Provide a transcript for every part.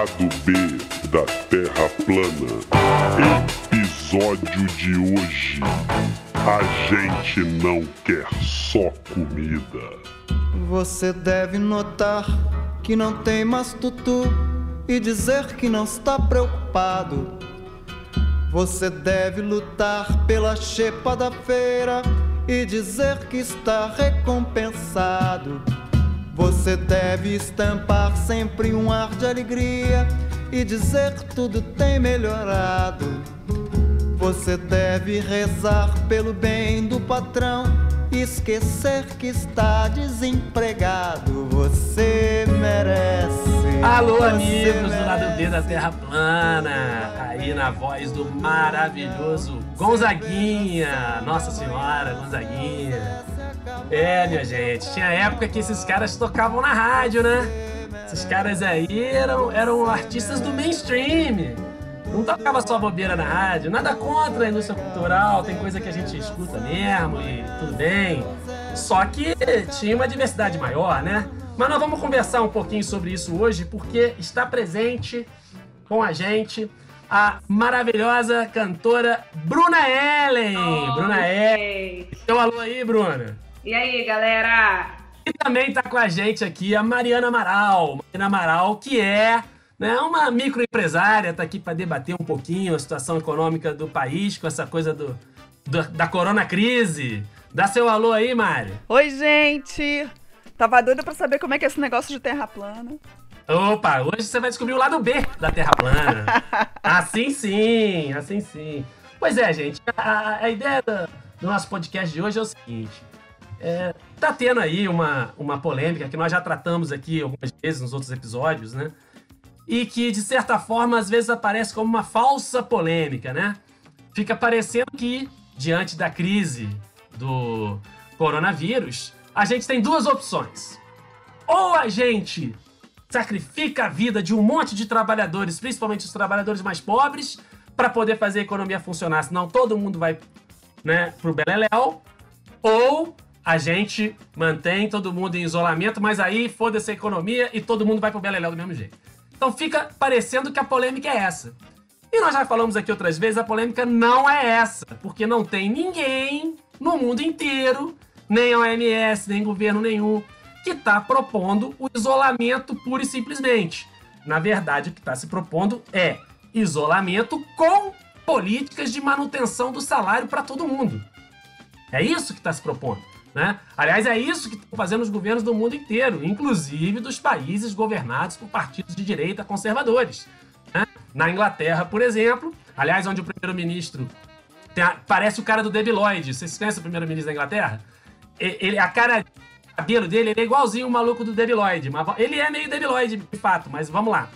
Lado B da Terra plana. Episódio de hoje. A gente não quer só comida. Você deve notar que não tem mais tutu e dizer que não está preocupado. Você deve lutar pela chepa da feira e dizer que está recompensado. Você deve estampar sempre um ar de alegria e dizer que tudo tem melhorado. Você deve rezar pelo bem do patrão e esquecer que está desempregado. Você merece. Alô, você amigos do lado B da Terra Plana, aí na voz do maravilhoso Gonzaguinha, Nossa Senhora Gonzaguinha. É, minha gente, tinha época que esses caras tocavam na rádio, né? Esses caras aí eram, eram artistas do mainstream. Não tocava só bobeira na rádio, nada contra a indústria cultural, tem coisa que a gente escuta mesmo e tudo bem. Só que tinha uma diversidade maior, né? Mas nós vamos conversar um pouquinho sobre isso hoje, porque está presente com a gente a maravilhosa cantora Bruna Ellen. Bruna Ellen. Ellen. Deu um alô aí, Bruna. E aí, galera? E também tá com a gente aqui a Mariana Amaral. Mariana Amaral, que é né, uma microempresária, tá aqui para debater um pouquinho a situação econômica do país com essa coisa do, do- da corona crise. Dá seu alô aí, Mari. Oi, gente! Tava doida pra saber como é que é esse negócio de terra plana. Opa, hoje você vai descobrir o lado B da Terra plana. assim sim, assim sim. Pois é, gente, a, a ideia do, do nosso podcast de hoje é o seguinte. É, tá tendo aí uma, uma polêmica que nós já tratamos aqui algumas vezes nos outros episódios, né? E que, de certa forma, às vezes aparece como uma falsa polêmica, né? Fica parecendo que, diante da crise do coronavírus, a gente tem duas opções. Ou a gente sacrifica a vida de um monte de trabalhadores, principalmente os trabalhadores mais pobres, para poder fazer a economia funcionar, senão todo mundo vai né, pro Beleléu, ou a gente mantém todo mundo em isolamento, mas aí foda-se a economia e todo mundo vai pro Beleléu do mesmo jeito. Então fica parecendo que a polêmica é essa. E nós já falamos aqui outras vezes, a polêmica não é essa, porque não tem ninguém no mundo inteiro, nem OMS, nem governo nenhum, que está propondo o isolamento pura e simplesmente. Na verdade, o que está se propondo é isolamento com políticas de manutenção do salário para todo mundo. É isso que está se propondo. Né? Aliás, é isso que estão fazendo os governos do mundo inteiro, inclusive dos países governados por partidos de direita conservadores. né? Na Inglaterra, por exemplo, aliás, onde o primeiro-ministro a- parece o cara do Debi Lloyd. Vocês conhecem o primeiro-ministro da Inglaterra? Ele, a cara, o cabelo dele ele é igualzinho o maluco do Debi Lloyd. Mas ele é meio Debi Lloyd, de fato, mas vamos lá.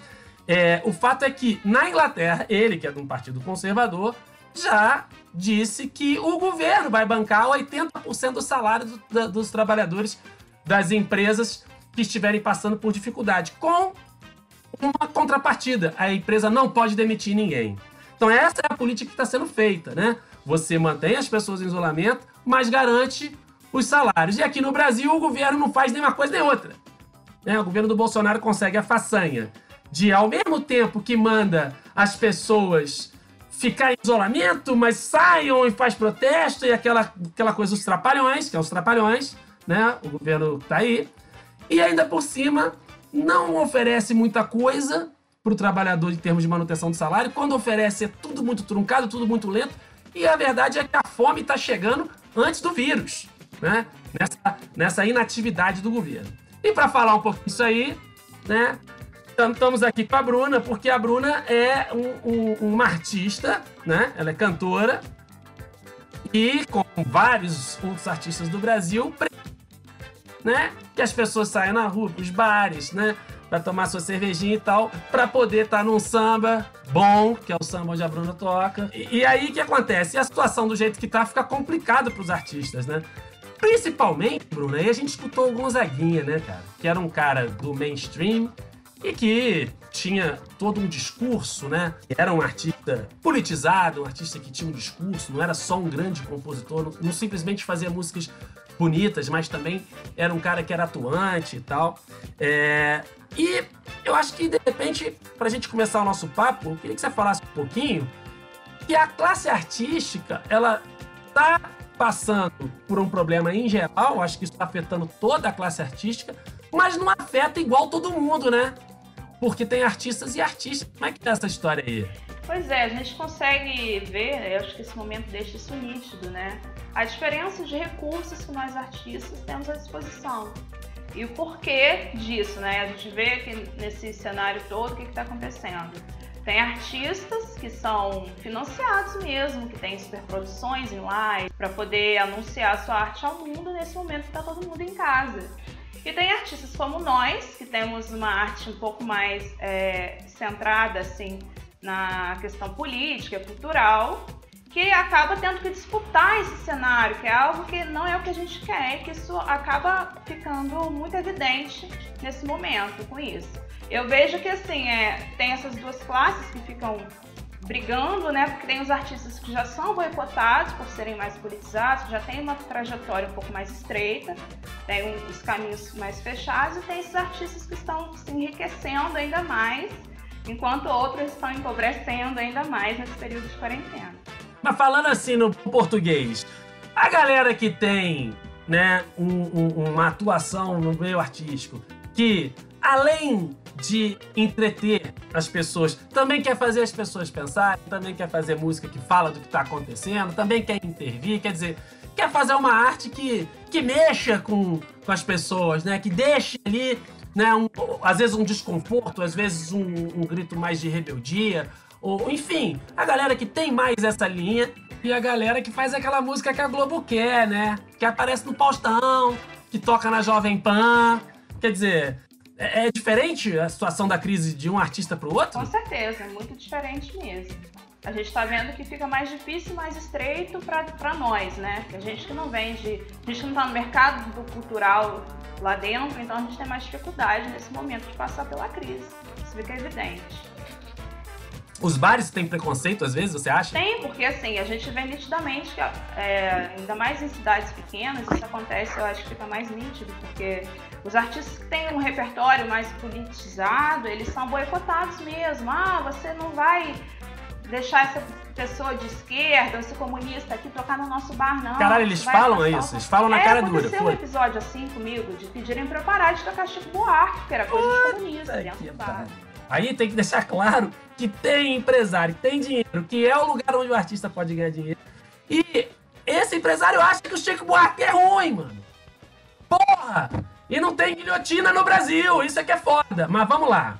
É, o fato é que, na Inglaterra, ele, que é de um partido conservador, já disse que o governo vai bancar 80% do salário do- da- dos trabalhadores das empresas que estiverem passando por dificuldade, com uma contrapartida. A empresa não pode demitir ninguém. Então essa é a política que está sendo feita, né? Você mantém as pessoas em isolamento, mas garante os salários. E aqui no Brasil o governo não faz nem uma coisa nem outra. né? O governo do Bolsonaro consegue a façanha de, ao mesmo tempo que manda as pessoas ficar em isolamento, mas saiam e faz protesto e aquela, aquela coisa dos trapalhões, que é os trapalhões, né? O governo tá aí. E ainda por cima, não oferece muita coisa para o trabalhador em termos de manutenção do salário. Quando oferece, é tudo muito truncado, tudo muito lento. E a verdade é que a fome está chegando antes do vírus, né? Nessa, nessa inatividade do governo. E para falar um pouquinho disso aí, né? Então, Estamos aqui com a Bruna, porque a Bruna é um- um- uma artista, né? Ela é cantora. E com vários outros artistas do Brasil, né? Que as pessoas saem na rua, pros bares, né? Pra tomar sua cervejinha e tal, pra poder estar num samba bom, que é o samba onde a Bruna toca. E, e aí o que acontece? E a situação do jeito que tá fica complicado pros artistas, né? Principalmente, Bruna, aí a gente escutou o Gonzaguinha, né, cara? Que era um cara do mainstream e que tinha todo um discurso, né? Era um artista politizado, um artista que tinha um discurso, não era só um grande compositor, não, simplesmente fazia músicas bonitas, mas também era um cara que era atuante e tal. É, E eu acho que, de repente, pra gente começar o nosso papo, eu queria que você falasse um pouquinho que a classe artística, ela tá passando por um problema em geral, acho que isso está afetando toda a classe artística, mas não afeta igual todo mundo, né? Porque tem artistas e artistas. Como é que é essa história aí? Pois é, a gente consegue ver, eu acho que esse momento deixa isso nítido, né? A diferença de recursos que nós artistas temos à disposição. E o porquê disso, né? A gente vê que nesse cenário todo o que está acontecendo. Tem artistas que são financiados mesmo, que têm superproduções em live para poder anunciar sua arte ao mundo nesse momento que está todo mundo em casa. E tem artistas como nós, que temos uma arte um pouco mais é, centrada assim na questão política, cultural, que acaba tendo que disputar esse cenário, que é algo que não é o que a gente quer, e que isso acaba ficando muito evidente nesse momento com isso. Eu vejo que assim, é, tem essas duas classes que ficam brigando, né? Porque tem os artistas que já são boicotados por serem mais politizados, já tem uma trajetória um pouco mais estreita, tem os caminhos mais fechados, e tem esses artistas que estão se enriquecendo ainda mais, enquanto outros estão empobrecendo ainda mais nesse período de quarentena. Mas falando assim no português, a galera que tem né, um, um, uma atuação no meio artístico que além de entreter as pessoas, também quer fazer as pessoas pensarem, também quer fazer música que fala do que está acontecendo, também quer intervir, quer dizer, quer fazer uma arte que, que mexa com, com as pessoas, né? Que deixe ali, né? Um, às vezes um desconforto, às vezes um, um grito mais de rebeldia, ou enfim, a galera que tem mais essa linha e a galera que faz aquela música que a Globo quer, né? Que aparece no Faustão, que toca na Jovem Pan. Quer dizer, é, é diferente a situação da crise de um artista para o outro? Com certeza, é muito diferente mesmo. A gente está vendo que fica mais difícil, mais estreito para nós, né? Que a gente que não vende, a gente que não está no mercado do cultural lá dentro, então a gente tem mais dificuldade nesse momento de passar pela crise. Isso fica evidente. Os bares têm preconceito, às vezes, você acha? Tem, porque assim, a gente vê nitidamente que, é, ainda mais em cidades pequenas, isso acontece, eu acho que fica mais nítido, porque os artistas que têm um repertório mais politizado, eles são boicotados mesmo. Ah, você não vai deixar essa pessoa de esquerda, esse comunista aqui tocar no nosso bar, não. Caralho, eles falam isso, eles falam na é, cara dura. Aconteceu um episódio assim comigo, de pedirem pra eu parar de tocar Chico Buarque, que era coisa de comunista dentro do bar. Aí tem que deixar claro que tem empresário, tem dinheiro, que é o lugar onde o artista pode ganhar dinheiro. E esse empresário acha que o Chico Buarque é ruim, mano. Porra! E não tem guilhotina no Brasil, isso é que é foda. Mas vamos lá.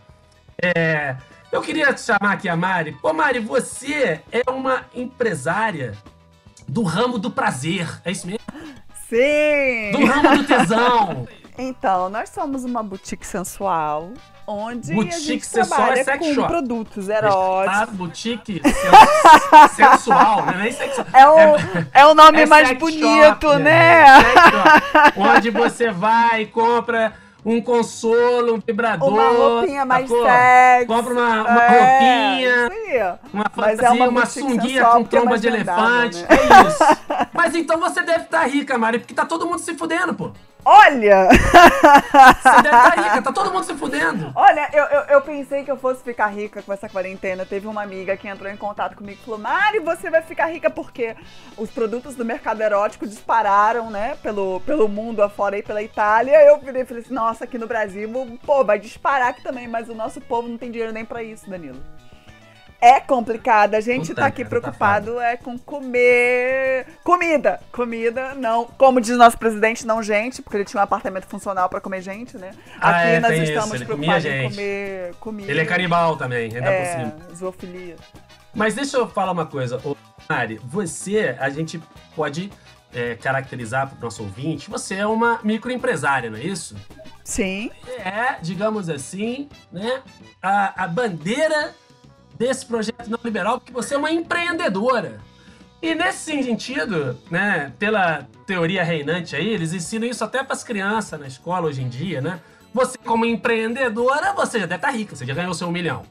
É, eu queria chamar aqui a Mari. Pô, Mari, você é uma empresária do ramo do prazer, é isso mesmo? Sim! Do ramo do tesão. Então, nós somos uma boutique sensual onde boutique a gente sensual trabalha é com shop. produtos Tá, eróticos. boutique sen- sensual, né? Nem sexual. É o, é o nome É mais bonito, shop, né? Shop. Onde você vai e compra um consolo, um vibrador. Uma roupinha mais sacou? sexy. Compra uma, uma É, roupinha. Uma Mas fantasia, é uma uma, sunguinha com é tromba mais de elefante. né? É isso. Mas então você deve estar rica, Mari, porque tá todo mundo se fudendo, pô. Olha! Você deve estar rica, tá todo mundo se fudendo. Olha, eu, eu, eu pensei que eu fosse ficar rica com essa quarentena. Teve uma amiga que entrou em contato comigo e falou: Mari, você vai ficar rica porque os produtos do mercado erótico dispararam, né? Pelo, pelo mundo afora aí, pela Itália. Eu virei e falei assim: nossa, aqui no Brasil, pô, vai disparar aqui também, mas o nosso povo não tem dinheiro nem pra isso, Danilo. É complicado, a gente Puta, tá aqui cara, tá preocupado é com comer comida. Comida, não. Como diz nosso presidente, não gente, porque ele tinha um apartamento funcional pra comer gente, né? Ah, Aqui é, nós isso, estamos comia preocupados em comer comida. Ele é canibal também, ainda por É, cima. zoofilia. Mas deixa eu falar uma coisa. Ô, Mari, você, a gente pode é, caracterizar para o nosso ouvinte, você é uma microempresária, não é isso? Sim. É, digamos assim, né, a, a bandeira desse projeto não liberal, porque você é uma empreendedora. E nesse sentido, né, pela teoria reinante aí, eles ensinam isso até para as crianças na escola hoje em dia, né? Você como empreendedora, você já deve estar rica, você já ganhou seu um milhão.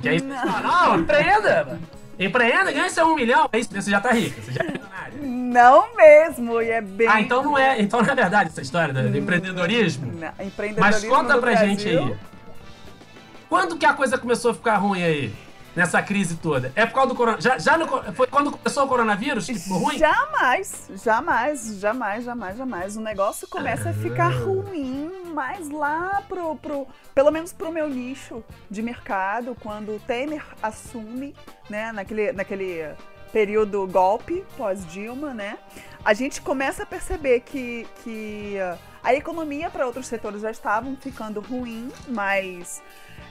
Que aí você fala, não, empreenda, empreenda, ganha seu um milhão, aí você já tá rica, você já é milionária. Não mesmo, e é bem. Ah, então não é, então não é verdade essa história do, do empreendedorismo? Não, Mas empreendedorismo conta no pra gente Brasil, aí. quando que a coisa começou a ficar ruim aí? Nessa crise toda? É por causa do coronavírus? Já, já no, foi quando começou o coronavírus que ficou ruim? Jamais, jamais, jamais, jamais, jamais. O negócio começa a ficar ruim, mas lá pro, pro. Pelo menos pro meu nicho de mercado, quando o Temer assume, né, naquele. naquele período golpe pós-Dilma, né? A gente começa a perceber que, que a economia para outros setores já estavam ficando ruim, mas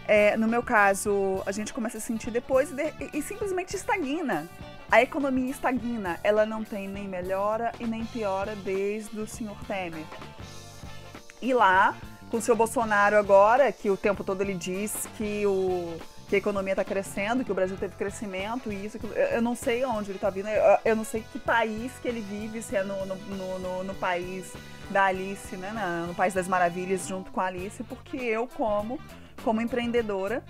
é, no meu caso a gente começa a sentir depois e, e, simplesmente estagna. A economia estagna, ela não tem nem melhora e nem piora desde o senhor Temer. E lá, com o seu Bolsonaro agora, que o tempo todo ele diz que o que a economia está crescendo, que o Brasil teve crescimento e isso. Eu não sei onde ele está vindo, eu não sei que país que ele vive, se é no, no, no, no país da Alice, né, no País das Maravilhas, junto com a Alice, porque eu, como, como empreendedora,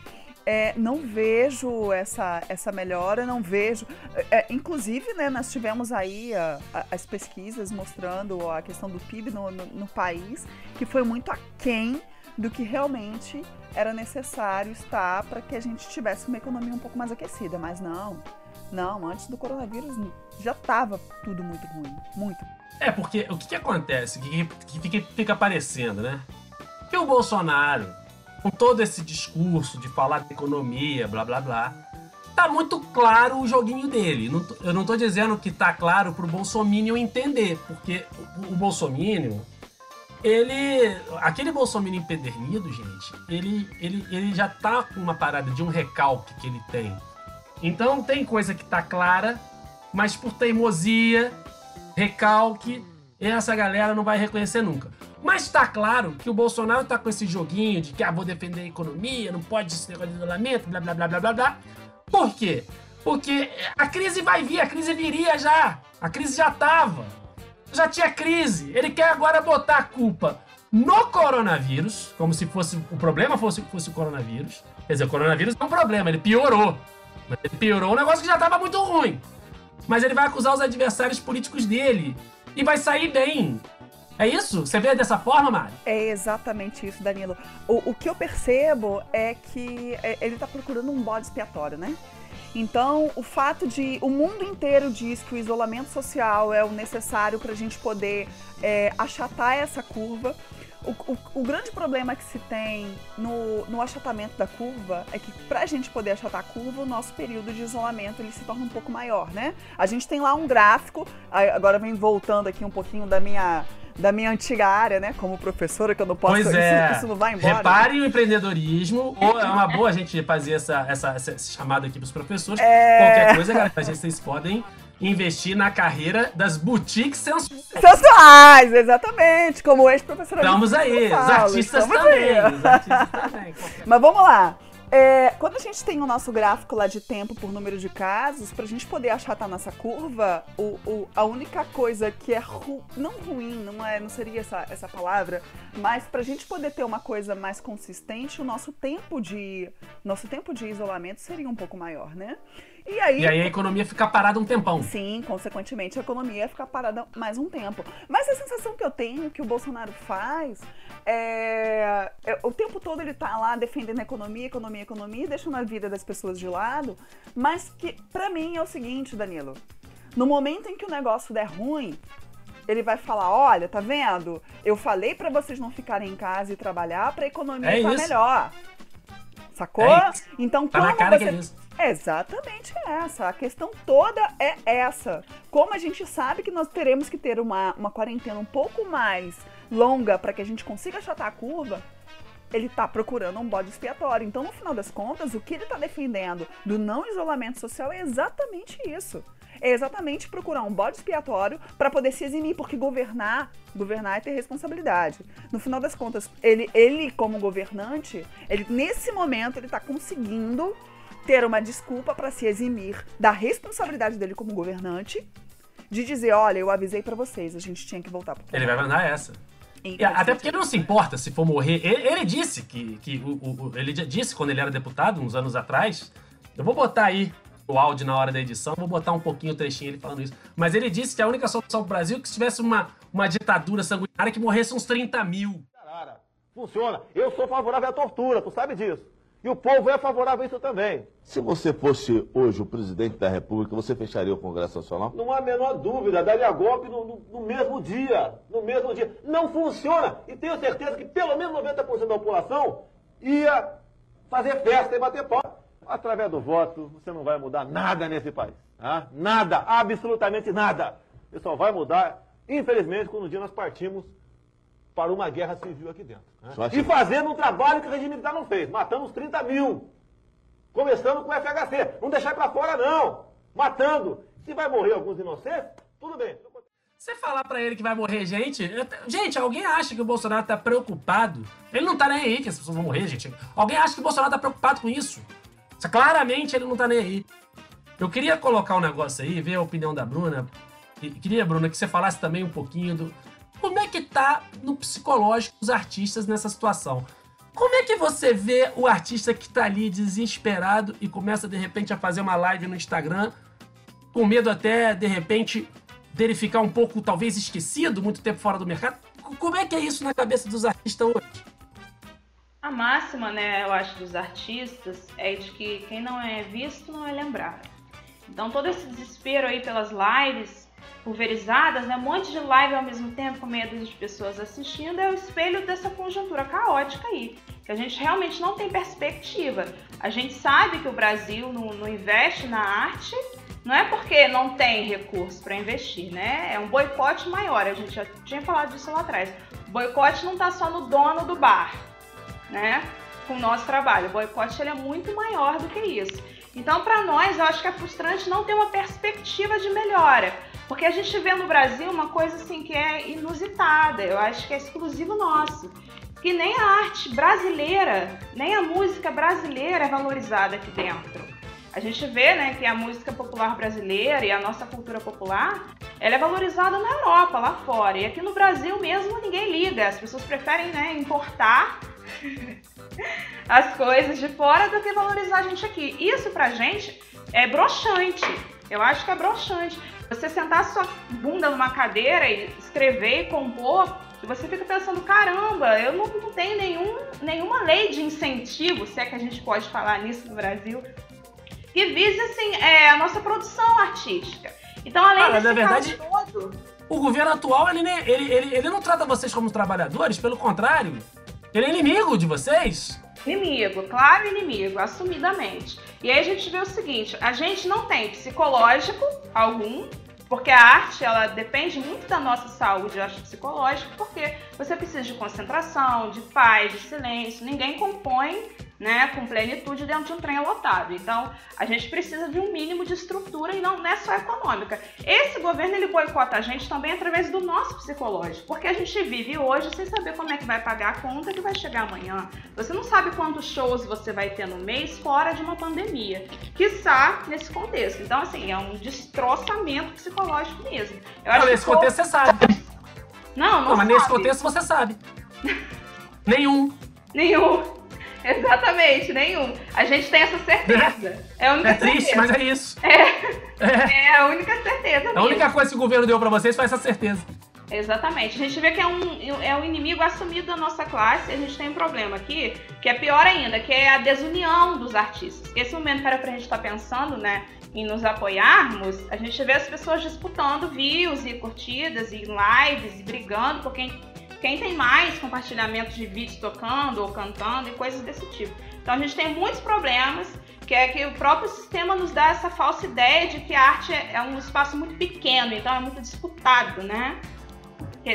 é, não vejo essa, essa melhora, não vejo. É, inclusive, né, nós tivemos aí a, a, as pesquisas mostrando a questão do PIB no, no, no país, que foi muito aquém do que realmente era necessário estar para que a gente tivesse uma economia um pouco mais aquecida. Mas não, não, antes do coronavírus já estava tudo muito ruim, muito. É, porque o que, que acontece, que, que fica, fica aparecendo, né? Que o Bolsonaro, com todo esse discurso de falar de economia, blá blá blá, tá muito claro o joguinho dele. eu não tô dizendo que tá claro pro Bolsonaro entender, porque o, Bolsonaro ele. Aquele Bolsonaro empedernido, gente, ele, ele, ele já tá com uma parada de um recalque que ele tem. Então tem coisa que tá clara, mas por teimosia, recalque, essa galera não vai reconhecer nunca. Mas tá claro que o Bolsonaro tá com esse joguinho de que ah, vou defender a economia, não pode esse negócio de isolamento, blá blá blá blá blá blá. Por quê? Porque a crise vai vir, a crise viria já. A crise já tava já tinha crise. Ele quer agora botar a culpa no coronavírus, como se fosse o problema fosse, fosse o coronavírus. Quer dizer, o coronavírus é um problema, ele piorou. Mas ele piorou um negócio que já estava muito ruim. Mas ele vai acusar os adversários políticos dele. E vai sair bem. É isso? Você vê dessa forma, Mari? É exatamente isso, Danilo. O, o que eu percebo é que é, ele está procurando um bode expiatório, né? Então, o fato de o mundo inteiro diz que o isolamento social é o necessário para a gente poder é, achatar essa curva. O, o, o, grande problema que se tem no, no achatamento da curva é que para a gente poder achatar a curva, o nosso período de isolamento ele se torna um pouco maior, né? A gente tem lá um gráfico, agora vem voltando aqui um pouquinho da minha da minha antiga área, né? Como professora, que eu não posso. Pois é. Isso, isso não vai embora. Reparem né? o empreendedorismo. Ou é uma boa a gente fazer essa, essa, essa chamada aqui para os professores. É... Qualquer coisa, galera, vocês podem investir na carreira das boutiques sensuais. Sensuais, exatamente. Como ex-professora. Estamos aí, os artistas também. Os artistas também. Mas vamos lá. É, quando a gente tem o nosso gráfico lá de tempo por número de casos, para a gente poder achatar nossa curva, o, o, a única coisa que é ru, não ruim, não, é, não seria essa, essa palavra, mas para a gente poder ter uma coisa mais consistente, o nosso tempo de nosso tempo de isolamento seria um pouco maior, né? E aí, e aí a economia fica parada um tempão. Sim, consequentemente a economia fica parada mais um tempo. Mas a sensação que eu tenho que o Bolsonaro faz é, é, o tempo todo ele tá lá defendendo a economia, economia, economia, deixando a vida das pessoas de lado. Mas que, para mim, é o seguinte, Danilo. No momento em que o negócio der ruim, ele vai falar: olha, tá vendo? Eu falei para vocês não ficarem em casa e trabalhar para a economia é estar melhor. Sacou? É então, tá como você. É exatamente essa. A questão toda é essa. Como a gente sabe que nós teremos que ter uma, uma quarentena um pouco mais longa para que a gente consiga achatar a curva, ele está procurando um bode expiatório. Então, no final das contas, o que ele está defendendo do não isolamento social é exatamente isso. É exatamente procurar um bode expiatório para poder se eximir, porque governar, governar é ter responsabilidade. No final das contas, ele, ele como governante, ele nesse momento ele está conseguindo ter uma desculpa para se eximir da responsabilidade dele como governante, de dizer, olha, eu avisei para vocês, a gente tinha que voltar pro Ele vai mandar essa. Até porque ele não se importa se for morrer. Ele, ele disse que, que o, o, ele disse quando ele era deputado, uns anos atrás. Eu vou botar aí o áudio na hora da edição, vou botar um pouquinho o trechinho ele falando isso. Mas ele disse que a única solução pro Brasil é que se tivesse uma, uma ditadura sanguinária que morresse uns 30 mil. Funciona. Eu sou favorável à tortura, tu sabe disso. E o povo é favorável a isso também. Se você fosse hoje o presidente da República, você fecharia o Congresso Nacional? Não há a menor dúvida, daria golpe no, no, no mesmo dia. No mesmo dia. Não funciona. E tenho certeza que pelo menos 90% da população ia fazer festa e bater pau. Através do voto, você não vai mudar nada nesse país. Tá? Nada, absolutamente nada. Você só vai mudar, infelizmente, quando um dia nós partimos para uma guerra civil aqui dentro. Né? E fazendo um trabalho que o regime militar não fez. Matamos 30 mil. Começando com o FHC. Não deixar para fora, não. Matando. Se vai morrer alguns inocentes, tudo bem. Você falar para ele que vai morrer gente. Gente, alguém acha que o Bolsonaro tá preocupado? Ele não tá nem aí que as pessoas vão morrer, gente. Alguém acha que o Bolsonaro tá preocupado com isso? Claramente ele não tá nem aí. Eu queria colocar um negócio aí, ver a opinião da Bruna. Queria, Bruna, que você falasse também um pouquinho do, como é que tá no psicológico dos artistas nessa situação? Como é que você vê o artista que tá ali desesperado e começa de repente a fazer uma live no Instagram, com medo até de repente dele ficar um pouco talvez esquecido, muito tempo fora do mercado? Como é que é isso na cabeça dos artistas hoje? A máxima, né, eu acho, dos artistas é de que quem não é visto não é lembrado. Então todo esse desespero aí pelas lives pulverizadas, né? um monte de live ao mesmo tempo, com meia dúzia de pessoas assistindo, é o espelho dessa conjuntura caótica aí, que a gente realmente não tem perspectiva. A gente sabe que o Brasil não, não investe na arte, não é porque não tem recurso para investir, né? É um boicote maior, a gente já tinha falado disso lá atrás. O boicote não está só no dono do bar, né? Com o nosso trabalho. O boicote ele é muito maior do que isso. Então, para nós, eu acho que é frustrante não ter uma perspectiva de melhora. Porque a gente vê no Brasil uma coisa assim que é inusitada, eu acho que é exclusivo nosso. Que nem a arte brasileira, nem a música brasileira é valorizada aqui dentro. A gente vê né, que a música popular brasileira e a nossa cultura popular ela é valorizada na Europa, lá fora. E aqui no Brasil mesmo ninguém liga. As pessoas preferem né, importar as coisas de fora do que valorizar a gente aqui. Isso pra gente é broxante. Eu acho que é broxante. Você sentar sua bunda numa cadeira e escrever e compor, você fica pensando, caramba, eu não, não tenho nenhum, nenhuma lei de incentivo, se é que a gente pode falar nisso no Brasil, que vise assim, é, a nossa produção artística. Então, além ah, desse na verdade, todo... O governo atual, ele, ele, ele, ele não trata vocês como trabalhadores, pelo contrário, ele é inimigo de vocês. Inimigo, claro inimigo, assumidamente. E aí a gente vê o seguinte, a gente não tem psicológico algum, porque a arte ela depende muito da nossa saúde, acho, psicológica, porque você precisa de concentração, de paz, de silêncio. Ninguém compõe né, com plenitude dentro de um trem lotado. Então, a gente precisa de um mínimo de estrutura e não, não é só econômica. Esse governo ele boicota a gente também através do nosso psicológico, porque a gente vive hoje sem saber como é que vai pagar a conta que vai chegar amanhã. Você não sabe quantos shows você vai ter no mês fora de uma pandemia, quiçá nesse contexto. Então, assim, é um destroçamento psicológico mesmo. Eu acho não, nesse contexto você sabe. Não, não, não mas nesse contexto você sabe. Nenhum. Nenhum. Exatamente, nenhum. A gente tem essa certeza. É, a única é triste, certeza. mas é isso. É. é. é a única certeza. Mesmo. A única coisa que o governo deu para vocês foi essa certeza. Exatamente. A gente vê que é um, é um inimigo assumido da nossa classe. A gente tem um problema aqui, que é pior ainda, que é a desunião dos artistas. Esse momento que era pra gente estar tá pensando, né, em nos apoiarmos, a gente vê as pessoas disputando views e curtidas e lives e brigando por quem quem tem mais compartilhamentos de vídeos tocando ou cantando e coisas desse tipo. Então a gente tem muitos problemas, que é que o próprio sistema nos dá essa falsa ideia de que a arte é um espaço muito pequeno, então é muito disputado, né?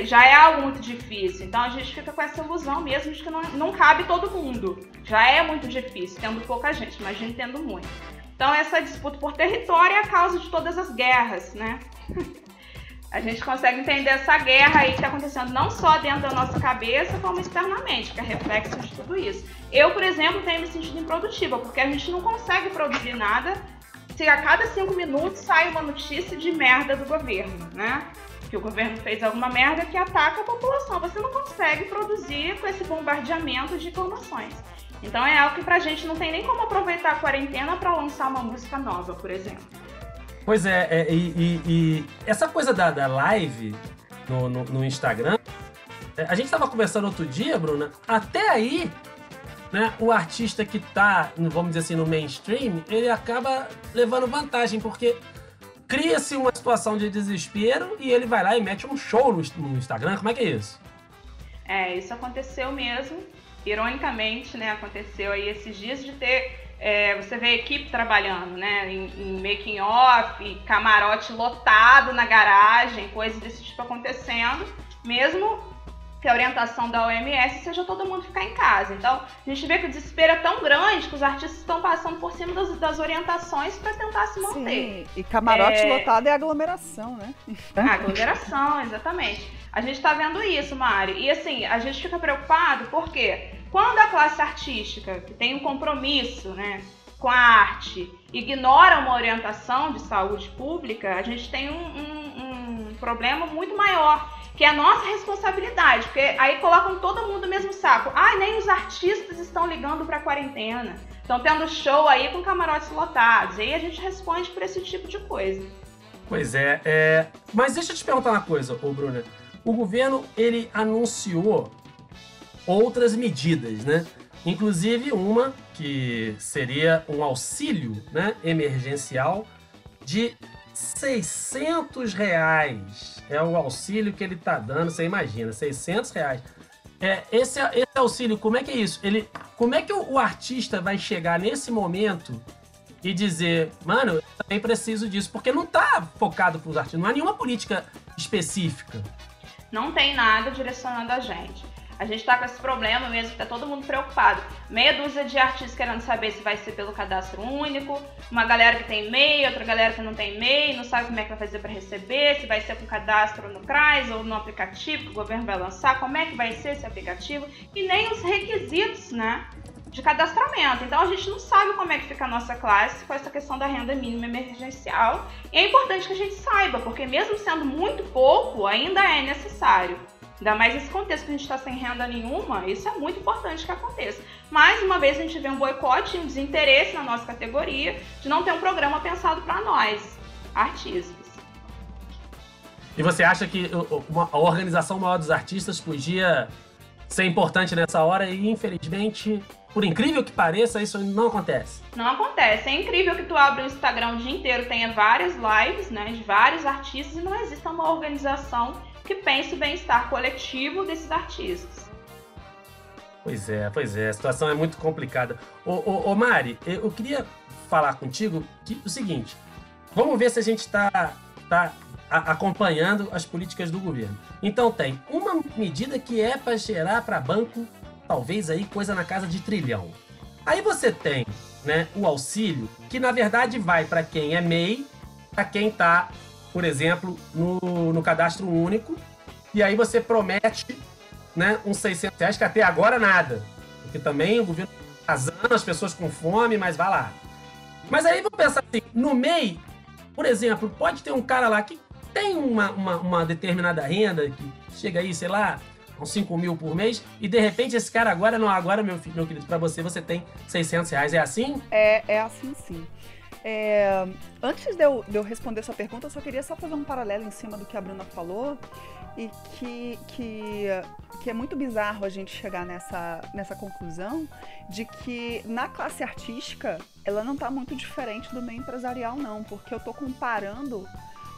Já é algo muito difícil. Então a gente fica com essa ilusão mesmo de que não, não cabe todo mundo. Já é muito difícil, tendo pouca gente, imagina tendo muito. Então essa disputa por território é a causa de todas as guerras, né? a gente consegue entender essa guerra aí que está acontecendo não só dentro da nossa cabeça, como externamente, que é reflexo de tudo isso. Eu, por exemplo, tenho me sentido improdutiva, porque a gente não consegue produzir nada se a cada cinco minutos sai uma notícia de merda do governo, né? Que o governo fez alguma merda que ataca a população. Você não consegue produzir com esse bombardeamento de informações. Então é algo que pra gente não tem nem como aproveitar a quarentena para lançar uma música nova, por exemplo. Pois é, é e, e, e, essa coisa da, da live no, no, no Instagram, é, a gente estava conversando outro dia, Bruna, até aí né, o artista que tá, vamos dizer assim, no mainstream, ele acaba levando vantagem, porque cria-se uma situação de desespero e ele vai lá e mete um show no Instagram. Como é que é isso? É, isso aconteceu mesmo. Ironicamente, né, aconteceu aí esses dias de ter é, você vê a equipe trabalhando, né? Em, em making off, camarote lotado na garagem, coisas desse tipo acontecendo, mesmo que a orientação da OMS seja todo mundo ficar em casa. Então, a gente vê que o desespero é tão grande que os artistas estão passando por cima das, das orientações para tentar se manter. Sim, e camarote é... lotado é aglomeração, né? Ah, aglomeração, exatamente. A gente está vendo isso, Mari. E assim, a gente fica preocupado porque quando a classe artística, que tem um compromisso né, com a arte, ignora uma orientação de saúde pública, a gente tem um, um, um problema muito maior, que é a nossa responsabilidade, porque aí colocam todo mundo no mesmo saco. Ah, nem os artistas estão ligando para a quarentena. Estão tendo show aí com camarotes lotados. E aí a gente responde por esse tipo de coisa. Pois é, é... mas deixa eu te perguntar uma coisa, ô Bruna. O governo, ele anunciou outras medidas, né? Inclusive uma que seria um auxílio né, emergencial de 600 reais. É o auxílio que ele está dando, você imagina, 600 reais. É, esse, esse auxílio, como é que é isso? Ele, como é que o, o artista vai chegar nesse momento e dizer, mano, eu também preciso disso? Porque não está focado para os artistas, não há nenhuma política específica. Não tem nada direcionando a gente. A gente tá com esse problema mesmo, tá todo mundo preocupado. Meia dúzia de artistas querendo saber se vai ser pelo cadastro único, uma galera que tem MEI, outra galera que não tem MEI, não sabe como é que vai fazer para receber, se vai ser com cadastro no CRAS ou no aplicativo que o governo vai lançar, como é que vai ser esse aplicativo, e nem os requisitos, né? de cadastramento. Então a gente não sabe como é que fica a nossa classe com essa questão da renda mínima emergencial. E é importante que a gente saiba, porque mesmo sendo muito pouco, ainda é necessário. Ainda mais nesse contexto que a gente está sem renda nenhuma, isso é muito importante que aconteça. Mais uma vez a gente vê um boicote, um desinteresse na nossa categoria de não ter um programa pensado para nós, artistas. E você acha que a organização maior dos artistas podia ser importante nessa hora e infelizmente, por incrível que pareça, isso não acontece? Não acontece. É incrível que tu abra o Instagram o dia inteiro, tenha várias lives, né, de vários artistas e não exista uma organização que pense o bem-estar coletivo desses artistas. Pois é, pois é, a situação é muito complicada. Ô, ô, ô Mari, eu queria falar contigo que, o seguinte: vamos ver se a gente está tá acompanhando as políticas do governo. Então, tem uma medida que é para gerar para banco, talvez aí coisa na casa de trilhão. Aí você tem né, o auxílio, que na verdade vai para quem é MEI, para quem está por exemplo, no, no cadastro único, e aí você promete né, uns 600 reais, que até agora nada. Porque também o governo casando as pessoas com fome, mas vai lá. Mas aí vou pensar assim, no MEI, por exemplo, pode ter um cara lá que tem uma, uma, uma determinada renda, que chega aí, sei lá, uns 5 mil por mês, e de repente esse cara agora, não, agora, meu, filho, meu querido, para você, você tem 600 reais. É assim? É, é assim sim. É, antes de eu, de eu, responder essa pergunta, eu só queria só fazer um paralelo em cima do que a Bruna falou e que, que, que é muito bizarro a gente chegar nessa, nessa conclusão de que na classe artística ela não está muito diferente do meio empresarial, não, porque eu estou comparando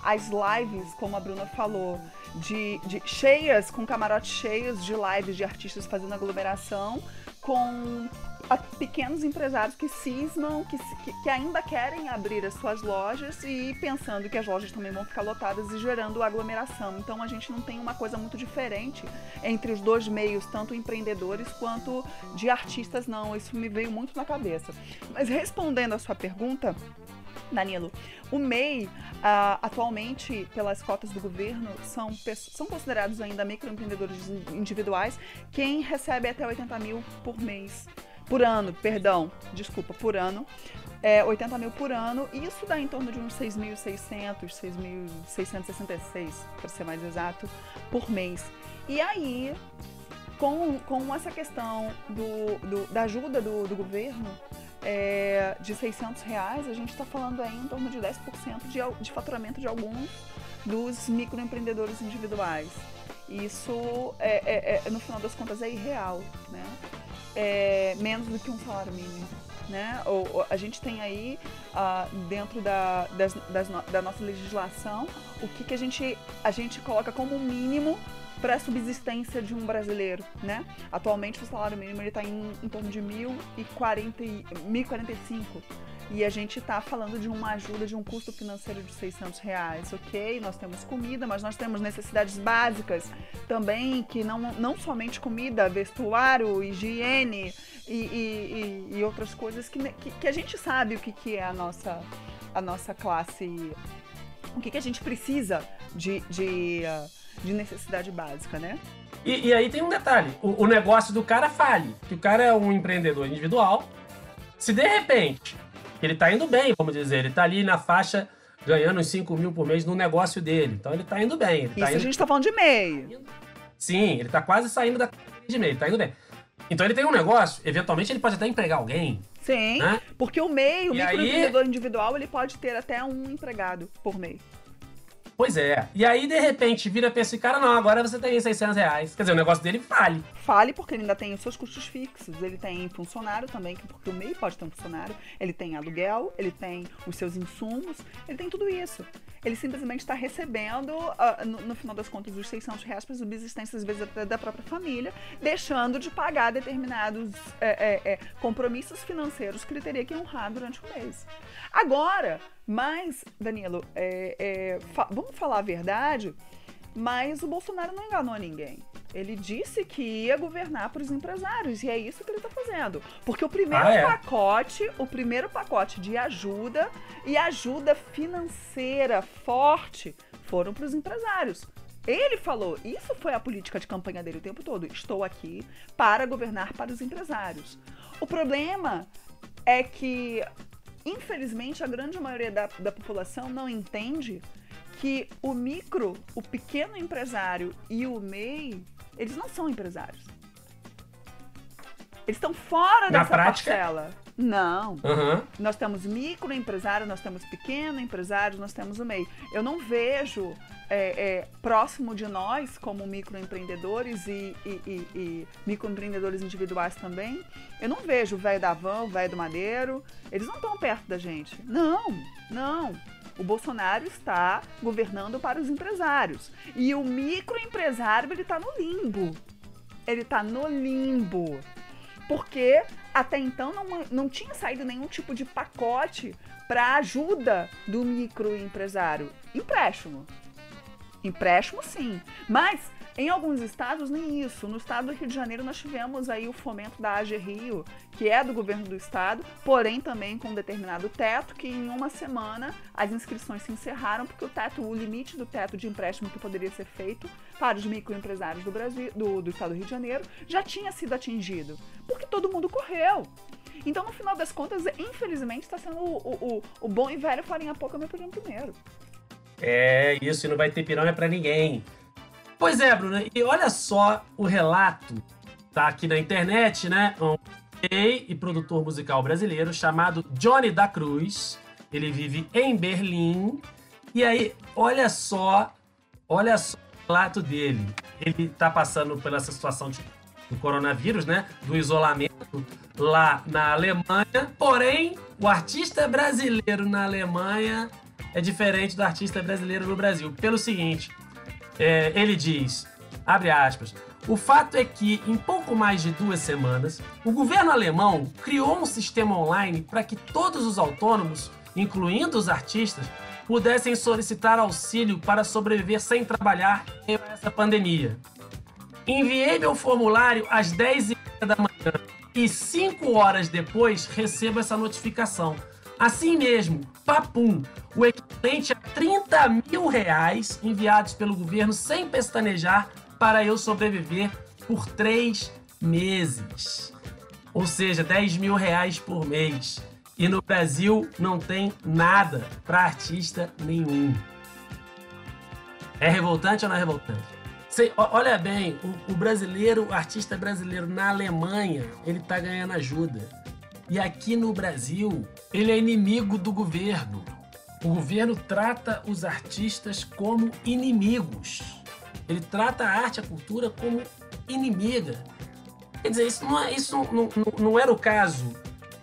as lives, como a Bruna falou, de, de cheias, com camarotes cheios de lives de artistas fazendo aglomeração, com pequenos empresários que cismam, que, que, que, ainda querem abrir as suas lojas e pensando que as lojas também vão ficar lotadas e gerando aglomeração. Então a gente não tem uma coisa muito diferente entre os dois meios, tanto empreendedores quanto de artistas, não. Isso me veio muito na cabeça. Mas respondendo a sua pergunta, Danilo, o MEI, uh, atualmente, pelas cotas do governo, são, são considerados ainda microempreendedores individuais quem recebe até 80 mil por mês por ano, perdão, desculpa, por ano, é, 80 mil por ano, e isso dá em torno de uns 6.600, 6.666, para ser mais exato, por mês. E aí, com, com essa questão do, do da ajuda do, do governo, é, de 600 reais, a gente está falando aí em torno de 10% de, de faturamento de alguns dos microempreendedores individuais. Isso, é, é, é, no final das contas, é irreal, né? é menos do que um salário mínimo. Né? Ou, ou a gente tem aí, ah, dentro da, das, das no- da nossa legislação, o que, que a, gente, a gente coloca como mínimo para a subsistência de um brasileiro, né? Atualmente o salário mínimo está em, em torno de 1.040 e- 1.045 e a gente está falando de uma ajuda de um custo financeiro de 600 reais, ok? Nós temos comida, mas nós temos necessidades básicas também, que não, não somente comida, vestuário, higiene e, e- e- e outras coisas que, que, que a gente sabe o que, que é a nossa, a nossa classe, o que, que a gente precisa de, de, ah, de necessidade básica, né? E, e aí tem um detalhe: o, o negócio do cara fale. Que o cara é um empreendedor individual. Se de repente ele tá indo bem, vamos dizer, ele tá ali na faixa ganhando uns 5 mil por mês no negócio dele. Então ele tá indo bem. Ele Isso tá a indo... gente tá falando de MEI. Sim, ele tá quase saindo da de meio, tá indo bem. Então ele tem um negócio, eventualmente ele pode até empregar alguém, Sim, né? porque o MEI, o E aí- microempreendedor individual, ele pode ter até um empregado por MEI. Pois é. E aí, de repente, vira pra esse cara, não, agora você tem 600 reais. Quer dizer, o negócio dele vale. Fale porque ele ainda tem os seus custos fixos. Ele tem funcionário também, que- porque o MEI pode ter um funcionário. Ele tem aluguel, ele tem os seus insumos, ele tem tudo isso. Ele simplesmente está recebendo, ah, no, no final das contas, os 600 reais para subsistência, às vezes até da própria família, deixando de pagar determinados é, é, é, compromissos financeiros que ele teria que honrar durante o mês. Agora, mas, Danilo, é, é, fa- vamos falar a verdade, mas o Bolsonaro não enganou ninguém. Ele disse que ia governar para os empresários e é isso que ele está fazendo. Porque o primeiro Ah, é? pacote, o primeiro pacote de ajuda e ajuda financeira forte foram para os empresários. Ele falou, isso foi a política de campanha dele o tempo todo. Estou aqui para governar para os empresários. O problema é que, infelizmente, a grande maioria da, da população não entende que o micro, o pequeno empresário e o MEI, eles não são empresários. Eles estão fora Na dessa prática? parcela. Não. Aham. Nós temos microempresário, nós temos pequeno empresário, nós temos o MEI. Eu não vejo é, é, próximo de nós, como microempreendedores e, e, e- e microempreendedores individuais também, eu não vejo o velho da van, o velho do madeiro. Eles não estão perto da gente. Não, não. O Bolsonaro está governando para os empresários. E o microempresário, ele está no limbo. Ele está no limbo porque até então não, não tinha saído nenhum tipo de pacote para ajuda do microempresário. Empréstimo. Empréstimo sim, mas em alguns estados nem isso. No estado do Rio de Janeiro nós tivemos aí o fomento da AG Rio, que é do governo do estado, porém também com um determinado teto, que em uma semana as inscrições se encerraram porque o teto, o limite do teto de empréstimo que poderia ser feito para os microempresários do Brasil, do, do estado do Rio de Janeiro, já tinha sido atingido, porque todo mundo correu. Então, no final das contas, infelizmente, está sendo o, o, o- bom e velho farinha pouca me pedindo primeiro. É, isso, e não vai ter piranha pra ninguém. Pois é, Bruna, e olha só o relato, tá aqui na internet, né? Um DJ e produtor musical brasileiro chamado Johnny da Cruz. Ele vive em Berlim. E aí, olha só, olha só o relato dele. Ele tá passando pela essa situação de- do coronavírus, né? Do isolamento lá na Alemanha. Porém, o artista brasileiro na Alemanha é diferente do artista brasileiro no Brasil. Pelo seguinte, é, ele diz, abre aspas, o fato é que, em pouco mais de duas semanas, o governo alemão criou um sistema online para que todos os autônomos, incluindo os artistas, pudessem solicitar auxílio para sobreviver sem trabalhar em essa pandemia. Enviei meu formulário às 10h30 da manhã e 5 horas depois recebo essa notificação. Assim mesmo, papum, o equivalente 30 mil reais enviados pelo governo sem pestanejar para eu sobreviver por três meses. Ou seja, 10 mil reais por mês. E no Brasil não tem nada para artista nenhum. É revoltante ou não é revoltante? Cê- ó- olha bem, o, o brasileiro, o artista brasileiro na Alemanha, ele tá ganhando ajuda. E aqui no Brasil, ele é inimigo do governo. O governo trata os artistas como inimigos. Ele trata a arte, a cultura como inimiga. Quer dizer, isso não, é, isso não, não, não era o caso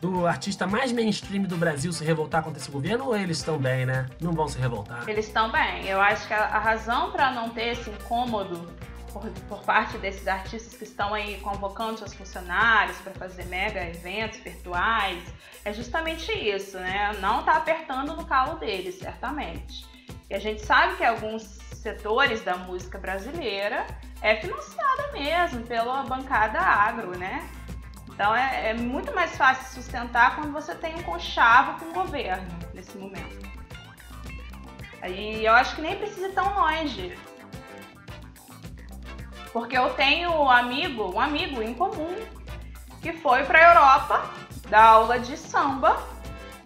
do artista mais mainstream do Brasil se revoltar contra esse governo ou eles estão bem, né? Não vão se revoltar? Eles estão bem. Eu acho que a razão para não ter esse incômodo por, por, parte desses artistas que estão aí convocando seus funcionários para fazer mega eventos virtuais é justamente isso, né? Não tá apertando no calo deles, certamente. E a gente sabe que alguns setores da música brasileira é financiada mesmo pela bancada agro, né? Então é, é, muito mais fácil sustentar quando você tem um conchavo com o governo nesse momento. Aí eu acho que nem precisa ir tão longe. Porque eu tenho um amigo, um amigo em comum, que foi para a Europa dar aula de samba,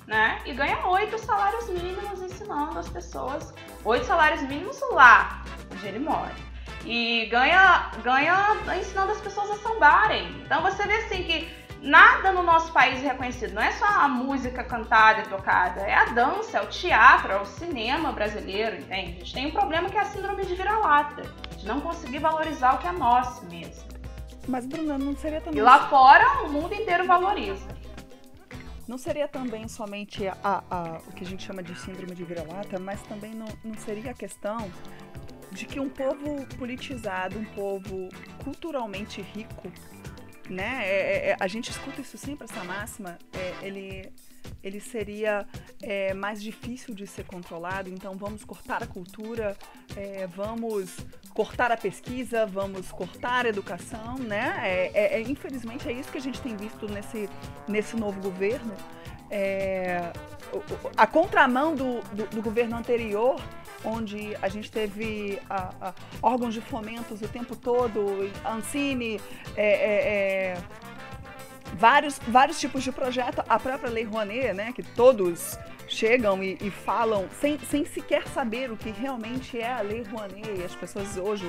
né? E ganha oito salários mínimos ensinando as pessoas, oito salários mínimos lá onde ele mora e ganha, ganha ensinando as pessoas a sambarem. Então você vê assim que nada no nosso país é reconhecido. Não é só a música cantada e tocada, é a dança, é o teatro, é o cinema brasileiro, entende? A gente tem um problema que é a síndrome de vira-lata, de não conseguir valorizar o que é nosso mesmo. Mas, Bruna, não seria também. E lá fora, o mundo inteiro valoriza. Não seria também somente a, a, o que a gente chama de síndrome de vira-lata, mas também não, não seria a questão de que um povo politizado, um povo culturalmente rico, né? É, é, é, a gente escuta isso sempre, essa máxima, é, ele, ele seria é, mais difícil de ser controlado, então vamos cortar a cultura, é, vamos cortar a pesquisa, vamos cortar a educação, né? infelizmente é isso que a gente tem visto nesse, nesse novo governo. a contramão do, do, do governo anterior onde a gente teve a, a, órgãos de fomentos o tempo todo, Ancine, é, é, é, vários, vários tipos de projeto, a própria Lei Rouanet, né, que todos chegam e, e, falam sem, sem sequer saber o que realmente é a Lei Rouanet. E as pessoas hoje,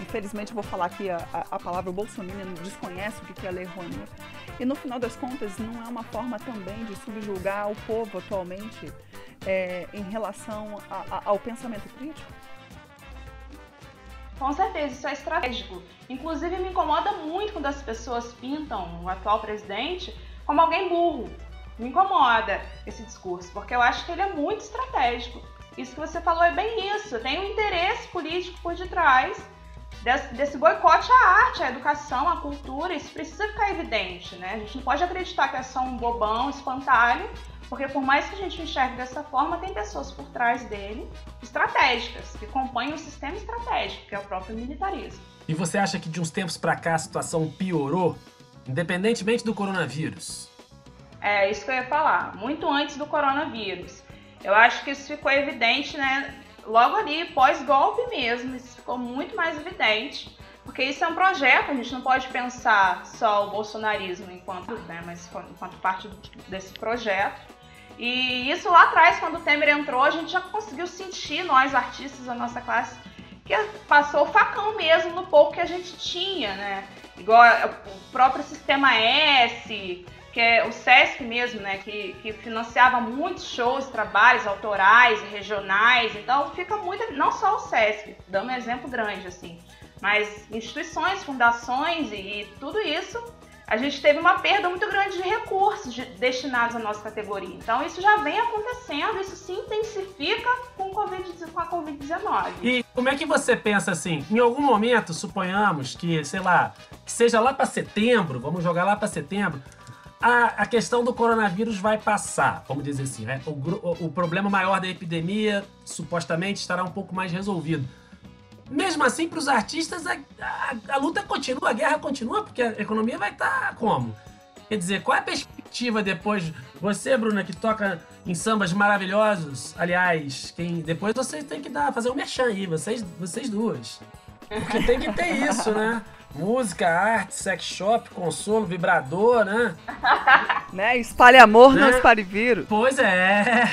infelizmente, vou falar aqui a, a, a palavra Bolsonaro, desconhece o que é a Lei Rouanet. E no final das contas, não é uma forma também de subjugar o povo atualmente é, em relação a, a, ao pensamento crítico? Com certeza, isso é estratégico. Inclusive, me incomoda muito quando as pessoas pintam o atual presidente como alguém burro. Me incomoda esse discurso, porque eu acho que ele é muito estratégico. Isso que você falou é bem isso. Tem um interesse político por detrás desse, desse boicote à arte, à educação, à cultura. Isso precisa ficar evidente, né? A gente não pode acreditar que é só um bobão, espantalho, porque por mais que a gente enxergue dessa forma, tem pessoas por trás dele, estratégicas, que compõem o sistema estratégico, que é o próprio militarismo. E você acha que de uns tempos para cá a situação piorou, independentemente do coronavírus? É isso que eu ia falar. Muito antes do coronavírus. Eu acho que isso ficou evidente, né? Logo ali, pós-golpe mesmo, isso ficou muito mais evidente. Porque isso é um projeto, a gente não pode pensar só o bolsonarismo enquanto, né, mas enquanto parte desse projeto. E isso lá atrás, quando o Temer entrou, a gente já conseguiu sentir, nós artistas da nossa classe, que passou o facão mesmo no pouco que a gente tinha, né? Igual o próprio Sistema S, que é o SESC mesmo, né? Que, que financiava muitos shows, trabalhos autorais regionais. Então fica muito. Não só o SESC, dando um exemplo grande, assim. Mas instituições, fundações e, e tudo isso a gente teve uma perda muito grande de recursos de, destinados à nossa categoria. Então, isso já vem acontecendo, isso se intensifica com, COVID, com a Covid-19. E como é que você pensa assim? Em algum momento, suponhamos que, sei lá, que seja lá para setembro, vamos jogar lá para setembro, a, a, questão do coronavírus vai passar, vamos dizer assim, né? o, o, o problema maior da epidemia supostamente estará um pouco mais resolvido mesmo assim, para os artistas, a, a, a, luta continua, a guerra continua, porque a economia vai estar tá como? Quer dizer, qual é a perspectiva depois? Você, Bruna, que toca em sambas maravilhosos, aliás, quem depois vocês têm que dar, fazer um merchan aí, vocês, vocês duas. Porque tem que ter isso, né? Música, arte, sex shop, consolo, vibrador, né? né? Espalha amor, né? não espalhe vírus. Pois é.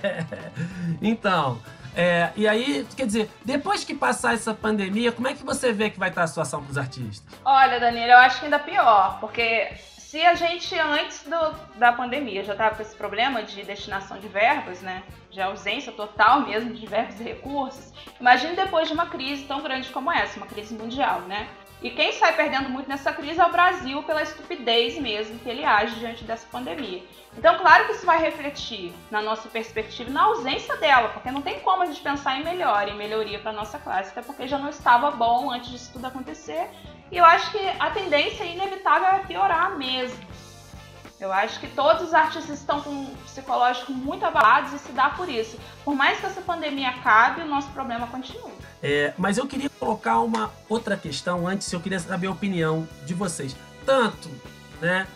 então, é, e aí, quer dizer, depois que passar essa pandemia, como é que você vê que vai estar a situação para os artistas? Olha, Daniela, eu acho que ainda pior, porque se a gente antes do, da pandemia já estava com esse problema de destinação de verbas, né, de ausência total mesmo de verbas e recursos, imagine depois de uma crise tão grande como essa, uma crise mundial, né? E quem sai perdendo muito nessa crise é o Brasil pela estupidez mesmo que ele age diante dessa pandemia. Então, claro que isso vai refletir na nossa perspectiva, na ausência dela, porque não tem como a gente pensar em melhora, em melhoria para nossa classe, até porque já não estava bom antes disso tudo acontecer. E eu acho que a tendência inevitável é piorar mesmo. Eu acho que todos os artistas estão com um psicológico muito abalados e se dá por isso. Por mais que essa pandemia acabe, o nosso problema continua. É, mas eu queria colocar uma outra questão antes, eu queria saber a opinião de vocês. Tanto, né,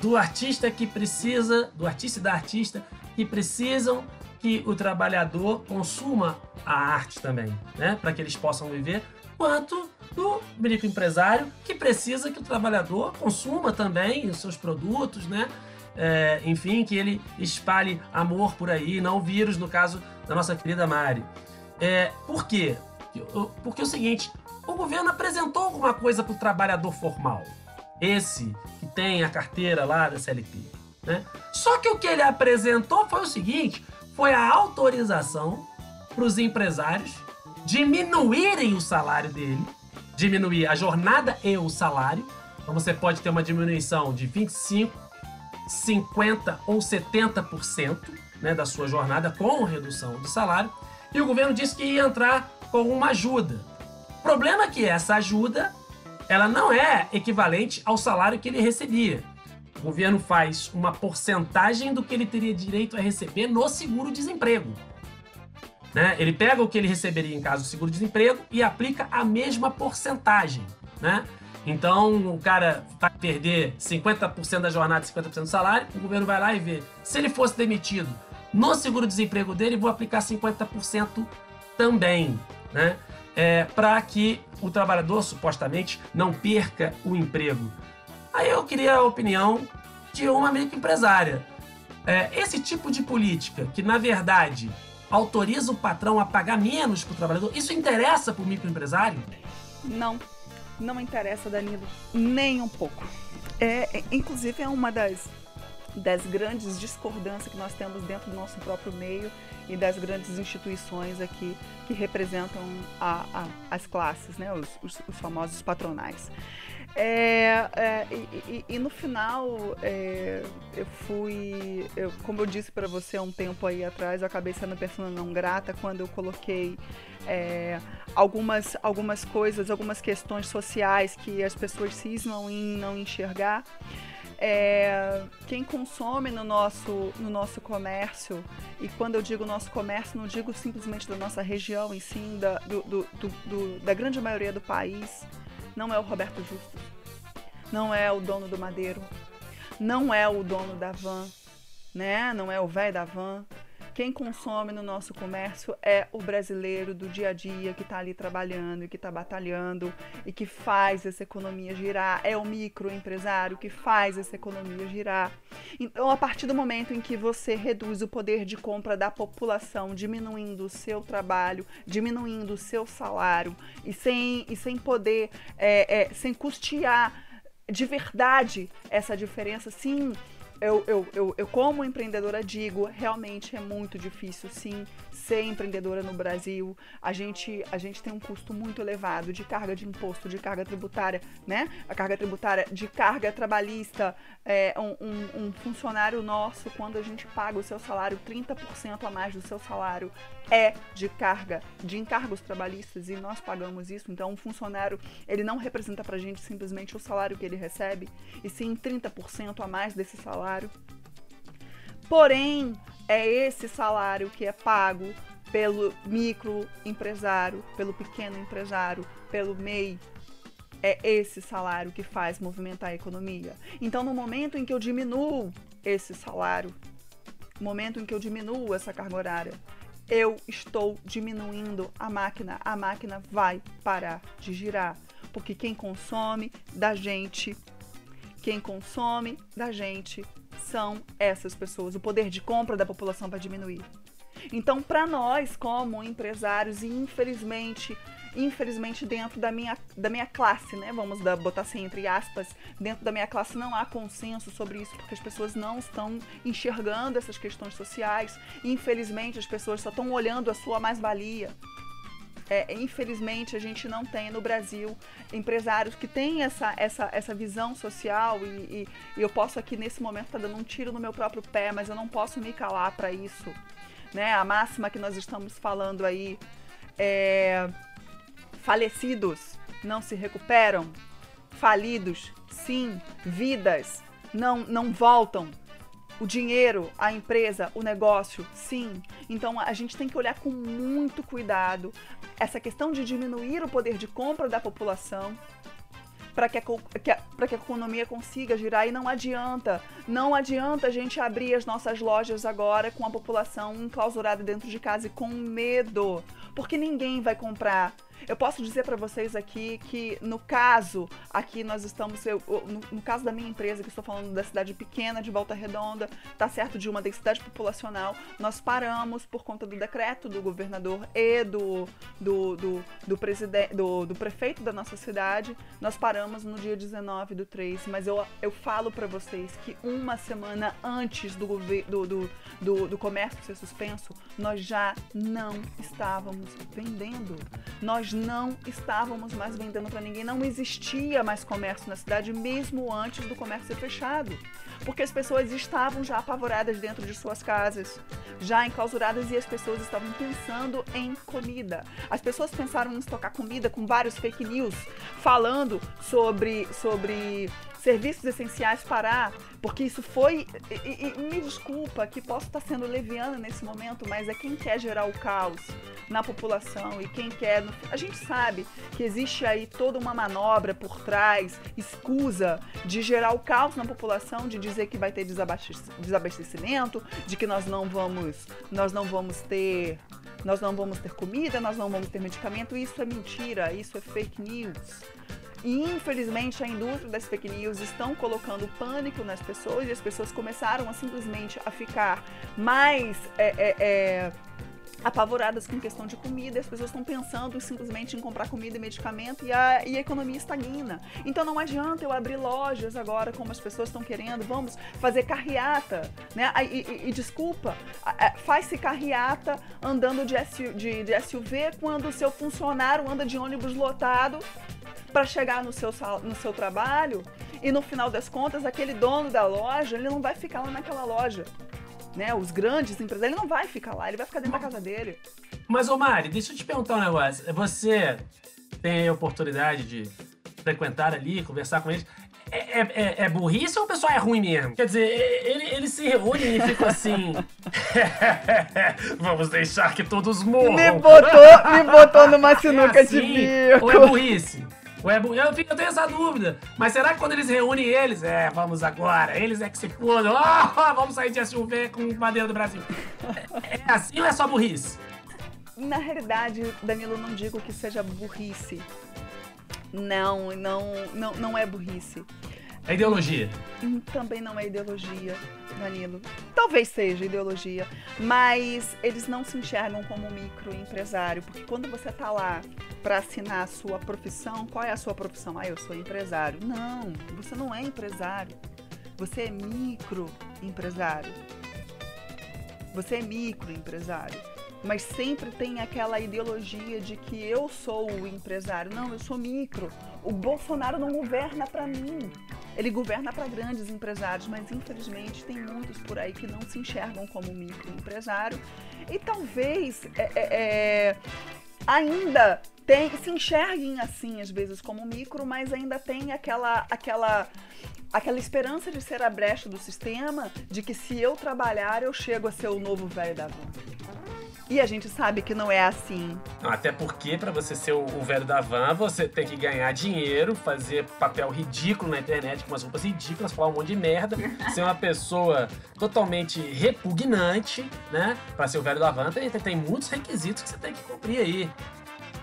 do artista que precisa, do artista e da artista que precisam que o trabalhador consuma a arte também, né, para que eles possam viver, quanto do microempresário que precisa que o trabalhador consuma também os seus produtos, né? É, enfim, que ele espalhe amor por aí, não vírus, no caso da nossa querida Mari. É, por quê? Porque é o seguinte, o governo apresentou alguma coisa para o trabalhador formal. Esse que tem a carteira lá da CLT. Né? Só que o que ele apresentou foi o seguinte: foi a autorização para os empresários diminuírem o salário dele, diminuir a jornada e o salário. Então você pode ter uma diminuição de 25, 50 ou 70% né, da sua jornada com redução do salário. E o governo disse que ia entrar com uma ajuda. O problema é que essa ajuda ela não é equivalente ao salário que ele recebia. O governo faz uma porcentagem do que ele teria direito a receber no seguro-desemprego. Né? Ele pega o que ele receberia em caso do seguro-desemprego e aplica a mesma porcentagem. Né? Então, o cara vai perder 50% da jornada e 50% do salário, o governo vai lá e vê. Se ele fosse demitido no seguro-desemprego dele, vou aplicar 50% também. Né? É, para que o trabalhador supostamente não perca o emprego. Aí eu queria a opinião de uma microempresária. É, esse tipo de política, que na verdade autoriza o patrão a pagar menos para o trabalhador, isso interessa para o microempresário? Não, não interessa, Danilo, nem um pouco. É, é, inclusive, é uma das, das grandes discordâncias que nós temos dentro do nosso próprio meio e das grandes instituições aqui que representam a, a, as classes, né, os, os, os famosos patronais. É, é, e, e, e, no final, é, eu fui, eu, como eu disse para você há um tempo aí atrás, eu acabei sendo pessoa não grata quando eu coloquei é, algumas, algumas coisas, algumas questões sociais que as pessoas cismam em não enxergar. É, quem consome no nosso, no nosso comércio, e quando eu digo nosso comércio, não digo simplesmente da nossa região, e sim da, do, do, do, da grande maioria do país, não é o Roberto Justo, não é o dono do Madeiro, não é o dono da van, né? Não é o velho da van. Quem consome no nosso comércio é o brasileiro do dia a dia que está ali trabalhando e que está batalhando e que faz essa economia girar. É o microempresário que faz essa economia girar. Então, a partir do momento em que você reduz o poder de compra da população, diminuindo o seu trabalho, diminuindo o seu salário e sem, e sem poder, é, é, sem custear de verdade essa diferença, sim eu, eu, eu, eu, como empreendedora, digo, realmente é muito difícil, sim, ser empreendedora no Brasil. A gente, a gente tem um custo muito elevado de carga de imposto, de carga tributária, né? A carga tributária, de carga trabalhista. É, um, um, um funcionário nosso, quando a gente paga o seu salário, 30% a mais do seu salário é de carga, de encargos trabalhistas, e nós pagamos isso. Então, um funcionário, ele não representa pra gente simplesmente o salário que ele recebe, e sim 30% a mais desse salário salário. Porém, é esse salário que é pago pelo microempresário, pelo pequeno empresário, pelo MEI. É esse salário que faz movimentar a economia. Então, no momento em que eu diminuo esse salário, no momento em que eu diminuo essa carga horária, eu estou diminuindo a máquina. A máquina vai parar de girar. Porque quem consome da gente, quem consome da gente são essas pessoas. O poder de compra da população vai diminuir. Então, para nós, como empresários, e infelizmente, infelizmente dentro da minha, da minha classe, né? Vamos dar, botar assim entre aspas, dentro da minha classe não há consenso sobre isso, porque as pessoas não estão enxergando essas questões sociais. Infelizmente, as pessoas só estão olhando a sua mais-valia. É, infelizmente, a gente não tem no Brasil empresários que têm essa, essa, essa visão social e, e, e eu posso aqui nesse momento estar tá dando um tiro no meu próprio pé, mas eu não posso me calar para isso. Né? A máxima que nós estamos falando aí é falecidos não se recuperam, falidos, sim, vidas não, não voltam o dinheiro, a empresa, o negócio, sim. Então a gente tem que olhar com muito cuidado essa questão de diminuir o poder de compra da população para que, que, que, a economia consiga girar e não adianta, não adianta a gente abrir as nossas lojas agora com a população enclausurada dentro de casa e com medo, porque ninguém vai comprar eu posso dizer para vocês aqui que no caso, aqui nós estamos, eu, no, no, caso da minha empresa, que estou falando da cidade pequena de Volta Redonda, tá certo, de uma densidade populacional, nós paramos por conta do decreto do governador e do, do, do, do, presidente, do, do prefeito da nossa cidade, nós paramos no dia 19 do 3, mas eu, eu falo para vocês que uma semana antes do, do, do, do, do comércio ser suspenso, nós já não estávamos vendendo. Nós nós não estávamos mais vendendo para ninguém, não existia mais comércio na cidade, mesmo antes do comércio ser fechado. Porque as pessoas estavam já apavoradas dentro de suas casas, já enclausuradas e as pessoas estavam pensando em comida. As pessoas pensaram em estocar comida com vários fake news falando sobre, sobre serviços essenciais parar, porque isso foi. E, e, me desculpa que posso estar sendo leviana nesse momento, mas é quem quer gerar o caos na população e quem quer. A gente sabe que existe aí toda uma manobra por trás, escusa, de gerar o caos na população, de dizer que vai ter desabastecimento, de que nós não vamos, nós não vamos ter. Nós não vamos ter comida, nós não vamos ter medicamento. Isso é mentira, isso é fake news. E infelizmente a indústria das fake news estão colocando pânico nas pessoas e as pessoas começaram a simplesmente a ficar mais é, é, é, apavoradas com questão de comida, as pessoas estão pensando simplesmente em comprar comida e medicamento e a, e a economia estagna. Então não adianta eu abrir lojas agora como as pessoas estão querendo, vamos fazer carreata, né? E, e, e desculpa, faz-se carreata andando de, SU, de, de SUV quando o seu funcionário anda de ônibus lotado para chegar no seu, no seu trabalho e no final das contas aquele dono da loja ele não vai ficar lá naquela loja. Né? Os grandes empresários, ele não vai ficar lá, ele vai ficar dentro da casa dele. Mas, ô Mari, deixa eu te perguntar um negócio. Você tem a oportunidade de frequentar ali, conversar com eles. É, é, é, é burrice ou o pessoal é ruim mesmo? Quer dizer, ele, ele se reúne e fica assim. Vamos deixar que todos morram. Me botou, me botou numa sinuca é assim, de bico. Ou é burrice? Ou é, eu, eu tenho essa dúvida. Mas será que quando eles reúnem eles, é, vamos agora, eles é que se fodam, oh, vamos sair de SUV com bandeira do Brasil. É, é assim ou é só burrice? Na realidade, Danilo, não digo que seja burrice. Não, não, não, não é burrice. É ideologia? Hum, também não é ideologia, Danilo. Talvez seja ideologia, mas eles não se enxergam como microempresário, porque quando você está lá para assinar a sua profissão, qual é a sua profissão? Ah, eu sou empresário. Não, você não é empresário. Você é microempresário. Você é microempresário mas sempre tem aquela ideologia de que eu sou o empresário. Não, eu sou micro. O Bolsonaro não governa para mim. Ele governa para grandes empresários, mas infelizmente tem muitos por aí que não se enxergam como microempresário e talvez é, é, é, ainda tem, se enxerguem assim às vezes como micro, mas ainda tem aquela aquela aquela esperança de ser a brecha do sistema, de que se eu trabalhar eu chego a ser o novo velho da van. E a gente sabe que não é assim. Até porque, para você ser o, o, velho da van, você tem que ganhar dinheiro, fazer papel ridículo na internet, com umas roupas ridículas, falar um monte de merda, ser uma pessoa totalmente repugnante, né? Pra ser o velho da van, tem, tem, tem muitos requisitos que você tem que cumprir aí.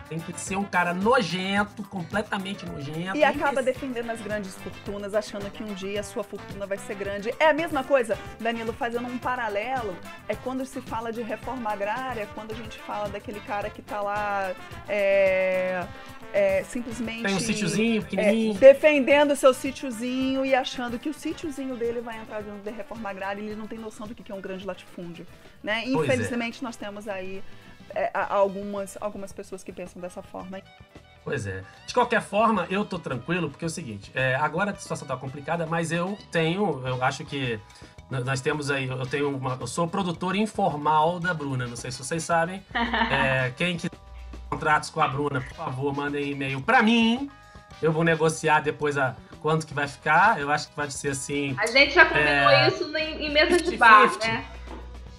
Tem que ser um cara nojento, completamente nojento. E acaba defendendo as grandes fortunas, achando que um dia a sua fortuna vai ser grande. É a mesma coisa, Danilo, fazendo um paralelo, é quando se fala de reforma agrária, quando a gente fala daquele cara que tá lá é, é, simplesmente. Tem um sítiozinho pequenininho. É, defendendo o seu sítiozinho e achando que o sítiozinho dele vai entrar dentro da reforma agrária e ele não tem noção do que é um grande latifúndio. Né? É. Infelizmente, nós temos aí é, algumas, algumas pessoas que pensam dessa forma. Pois é. De qualquer forma, eu tô tranquilo, porque é o seguinte, é, agora a situação tá complicada, mas eu tenho, eu acho que nós temos aí, eu tenho uma, eu sou produtor informal da Bruna, não sei se vocês sabem. É, quem quiser contratos com a Bruna, por favor, mandem e-mail pra mim. Eu vou negociar depois a quanto que vai ficar. Eu acho que vai ser assim, A gente já combinou É. isso em, em mesa de 50-50. bar, né?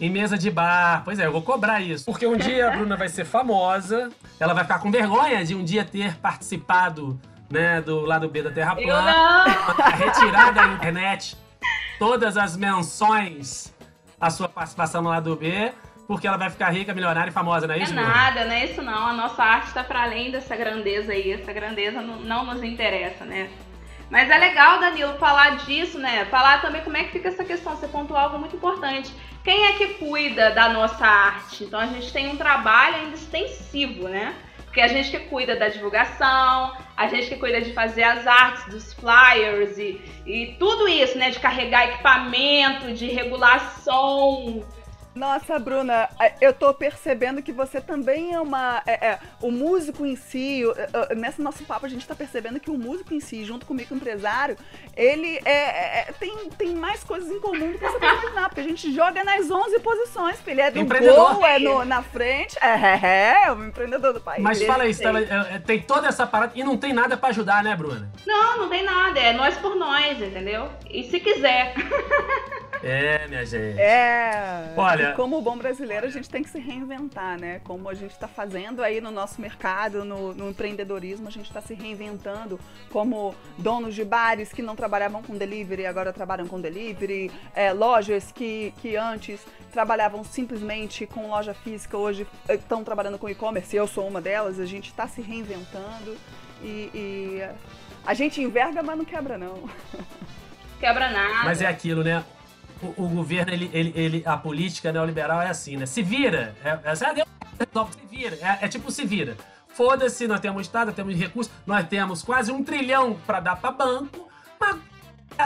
Em mesa de bar. Pois é, eu vou cobrar isso. Porque um dia a Bruna vai ser famosa, ela vai ficar com vergonha de um dia ter participado, né, do lado B da Terra Plana. não. retirar da internet todas as menções à sua participação no lado B, porque ela vai ficar rica, milionária e famosa, não é É isso, Bruna? nada, não é isso não. A nossa arte está para além dessa grandeza aí. Essa grandeza não, não nos interessa, né? Mas é legal, Danilo, falar disso, né? Falar também como é que fica essa questão. Você pontuou algo muito importante. Quem é que cuida da nossa arte? Então a gente tem um trabalho ainda extensivo, né? Porque a gente que cuida da divulgação, a gente que cuida de fazer as artes, dos flyers e, e tudo isso, né? De carregar equipamento, de regular som, Nossa, Bruna, é, eu tô percebendo que você também é uma. É, é, o músico em si, o- é, é, nesse nosso papo, a gente tá percebendo que o músico em si, junto com o microempresário, ele é, é, tem, tem mais coisas em comum do que você pode imaginar, porque a gente joga nas 11 posições, filho. É do Empreendedor. gol, é no- na frente. É, é, é, o empreendedor do país. Mas fala isso, tem toda essa parada e não tem nada pra ajudar, né, Bruna? Não, não tem nada. É nós por nós, entendeu? E se quiser. É, minha gente. É. Olha- E como bom brasileiro, a gente tem que se reinventar, né? Como a gente está fazendo aí no nosso mercado, no, no empreendedorismo, a gente está se reinventando como donos de bares que não trabalhavam com delivery, agora trabalham com delivery, é, lojas que, que antes trabalhavam simplesmente com loja física, hoje estão trabalhando com e-commerce, eu sou uma delas, a gente está se reinventando e, e a gente enverga, mas não quebra, não. Quebra nada. Mas é aquilo, né? O, o governo, ele, ele, ele- a política neoliberal é assim, né? Se vira. É, é, resolve, se vira. É, é tipo se vira. Foda-se, nós temos Estado, temos recursos, nós temos quase um trilhão pra dar pra banco, mas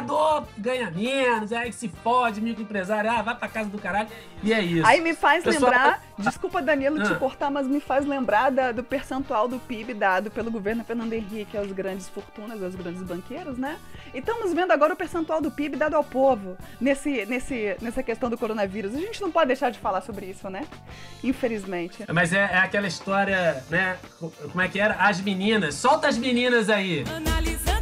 trabalhador ganha menos, aí se fode, microempresário, ah, vai pra casa do caralho. E é isso. Aí me faz Pessoal- lembrar, desculpa Danilo te Ah. cortar, mas me faz lembrar da- do percentual do PIB dado pelo governo Fernando Henrique aos grandes fortunas, aos grandes banqueiros, né? E estamos vendo agora o percentual do PIB dado ao povo nesse, nesse, nessa questão do coronavírus. A gente não pode deixar de falar sobre isso, né? Infelizmente. Mas é, é aquela história, né? co- Como é que era? As meninas. Solta as meninas aí. Analisando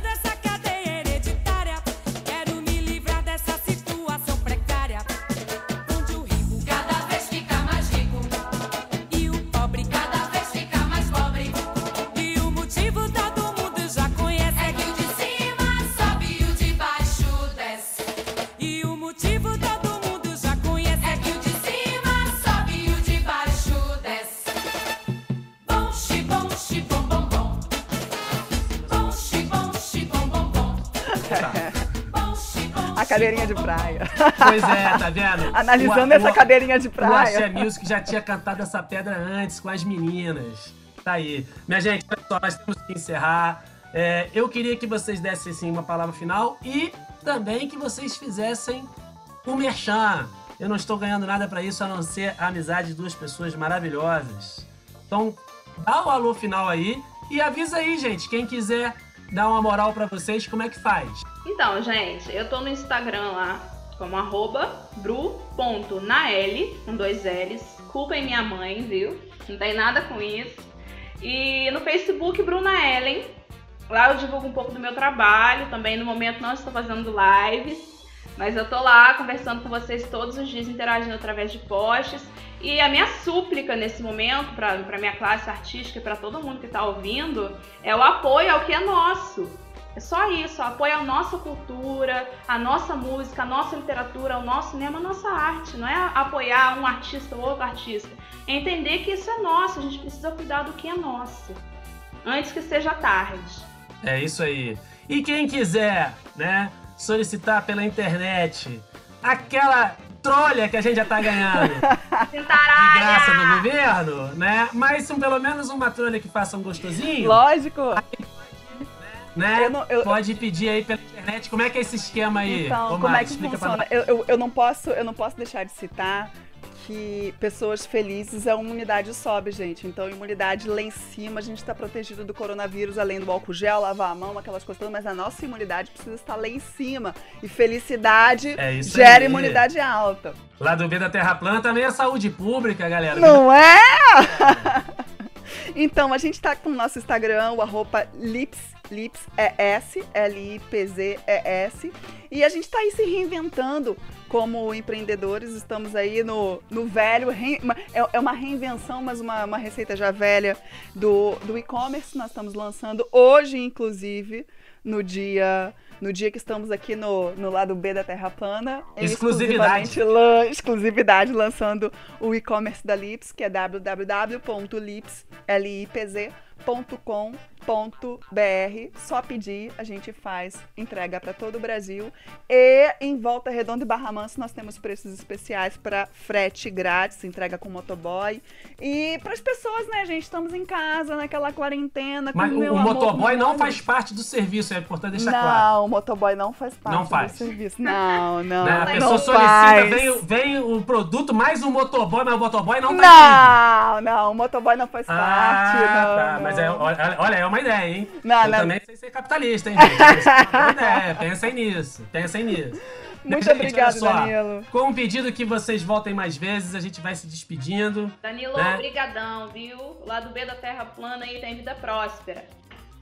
cadeirinha de praia. Pois é, tá vendo? Analisando O- essa o- cadeirinha de O Axé praia. Music já tinha cantado essa pedra antes com as meninas. Tá aí. Minha gente, só, nós temos que encerrar. É, eu queria que vocês dessem assim, uma palavra final e também que vocês fizessem um merchan. Eu não estou ganhando nada pra isso a não ser a amizade de duas pessoas maravilhosas. Então, dá o alô final aí e avisa aí, gente. Quem quiser dar uma moral pra vocês, como é que faz? Então, gente, eu tô no Instagram lá, como arroba bru.nael, com dois L's. Culpem minha mãe, viu? Não tem nada com isso. E no Facebook, Bruna Ellen. Lá eu divulgo um pouco do meu trabalho. Também no momento não estou fazendo lives. Mas eu tô lá conversando com vocês todos os dias, interagindo através de posts. E a minha súplica nesse momento, para minha classe artística e para todo mundo que tá ouvindo, é o apoio ao que é nosso. É só isso, apoio a nossa cultura, a nossa música, a nossa literatura, o nosso cinema, a nossa arte. Não é apoiar um artista ou outro artista. É entender que isso é nosso, a gente precisa cuidar do que é nosso. Antes que seja tarde. É isso aí. E quem quiser, né, solicitar pela internet aquela trolha que a gente já tá ganhando de graça do governo, né? Mas um, pelo menos uma trolha que faça um gostosinho, Lógico. né? Eu não- eu- Pode pedir aí pela internet. Como é que é esse esquema aí? Então, Ô, como Mari, é que funciona? Eu, eu, eu não posso, eu não posso deixar de citar que pessoas felizes, a imunidade sobe, gente. Então, a imunidade lá em cima, a gente está protegido do coronavírus, além do álcool gel, lavar a mão, aquelas coisas todas, mas a nossa imunidade precisa estar lá em cima. E felicidade É gera aí. imunidade alta. Lá do B da Terra Plana também é saúde pública, galera. Não é? então, a gente tá com o nosso Instagram, o arroba Lips, Lips é S, L-I-P-Z-E-S. E a gente tá aí se reinventando como empreendedores. Estamos aí no, no velho, é, é uma reinvenção, mas uma, uma receita já velha do, do e-commerce. Nós estamos lançando hoje, inclusive, no dia... No dia que estamos aqui no, no lado B da Terra Plana. Exclusividade. lan- exclusividade lançando o e-commerce da Lips, que é www.lips.com.br. Só pedir, a gente faz entrega para todo o Brasil. E em Volta Redonda e Barra Mansa nós temos preços especiais para frete grátis, entrega com motoboy. E para as pessoas, né, gente? Estamos em casa, naquela quarentena. com Mas o, o amor, motoboy não faz parte do serviço, é importante deixar não, claro. O motoboy não faz parte Não faz. do serviço. Não, não. Né? A não pessoa solicita, faz. vem, o- vem o produto mais um motoboy, mas o motoboy não tá aqui. Não, não, o motoboy não faz Ah, parte. não, tá. não. Mas é, olha, é uma ideia, hein? Não, Eu não. também sei ser capitalista, hein, gente? É uma ideia. Pensem nisso. Pensem nisso. Muito Gente, obrigado, só, Danilo. Com um pedido que vocês voltem mais vezes, a gente vai se despedindo. Danilo, Né? brigadão, viu? O lado B da Terra plana aí tem vida próspera.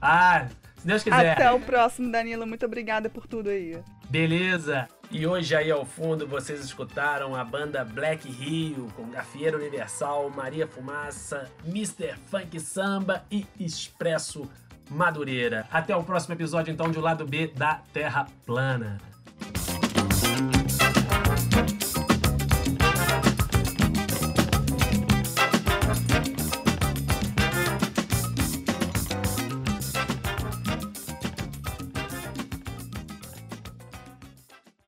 Ah, se Deus quiser. Até o próximo, Danilo. Muito obrigada por tudo aí. Beleza. E hoje aí ao fundo vocês escutaram a banda Black Rio com Gafieira Universal, Maria Fumaça, Mr. Funk Samba e Expresso Madureira. Até o próximo episódio então de O Lado B da Terra Plana.